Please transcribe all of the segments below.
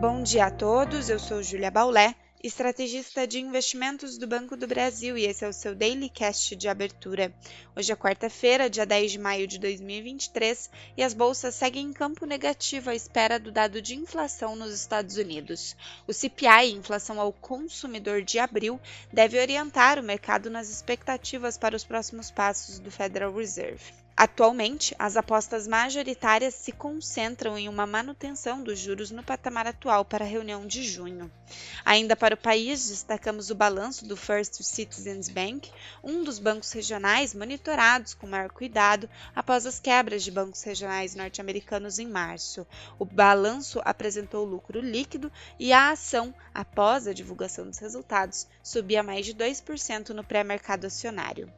Bom dia a todos, eu sou Julia Baulé, estrategista de investimentos do Banco do Brasil e esse é o seu Daily Cast de abertura. Hoje é quarta-feira, dia 10 de maio de 2023 e as bolsas seguem em campo negativo à espera do dado de inflação nos Estados Unidos. O CPI, inflação ao consumidor de abril, deve orientar o mercado nas expectativas para os próximos passos do Federal Reserve. Atualmente, as apostas majoritárias se concentram em uma manutenção dos juros no patamar atual para a reunião de junho. Ainda para o país, destacamos o balanço do First Citizens Bank, um dos bancos regionais monitorados com maior cuidado após as quebras de bancos regionais norte-americanos em março. O balanço apresentou lucro líquido e a ação, após a divulgação dos resultados, subia mais de 2% no pré-mercado acionário.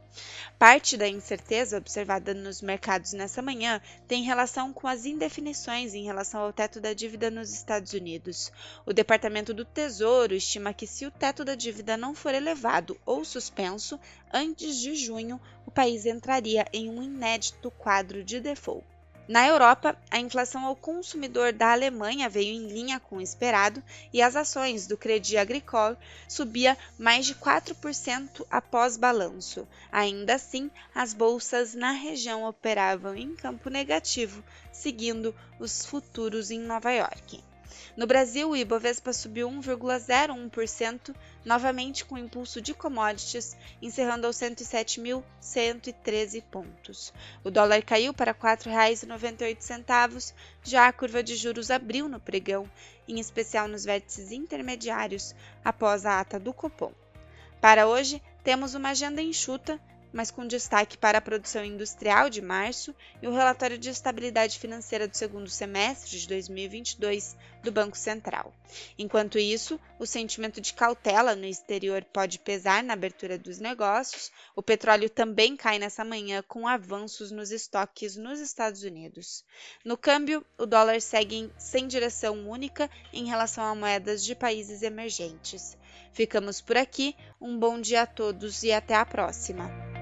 Parte da incerteza observada nos mercados nessa manhã tem relação com as indefinições em relação ao teto da dívida nos Estados Unidos. O Departamento do Tesouro estima que, se o teto da dívida não for elevado ou suspenso, antes de junho, o país entraria em um inédito quadro de default. Na Europa, a inflação ao consumidor da Alemanha veio em linha com o esperado e as ações do Crédit Agricole subia mais de 4% após balanço. Ainda assim, as bolsas na região operavam em campo negativo, seguindo os futuros em Nova York. No Brasil, o Ibovespa subiu 1,01%, novamente com impulso de commodities, encerrando aos 107.113 pontos. O dólar caiu para R$ 4,98, já a curva de juros abriu no pregão, em especial nos vértices intermediários, após a ata do Copom. Para hoje, temos uma agenda enxuta mas com destaque para a produção industrial de março e o relatório de estabilidade financeira do segundo semestre de 2022 do Banco Central. Enquanto isso, o sentimento de cautela no exterior pode pesar na abertura dos negócios. O petróleo também cai nessa manhã com avanços nos estoques nos Estados Unidos. No câmbio, o dólar segue sem direção única em relação a moedas de países emergentes. Ficamos por aqui, um bom dia a todos e até a próxima!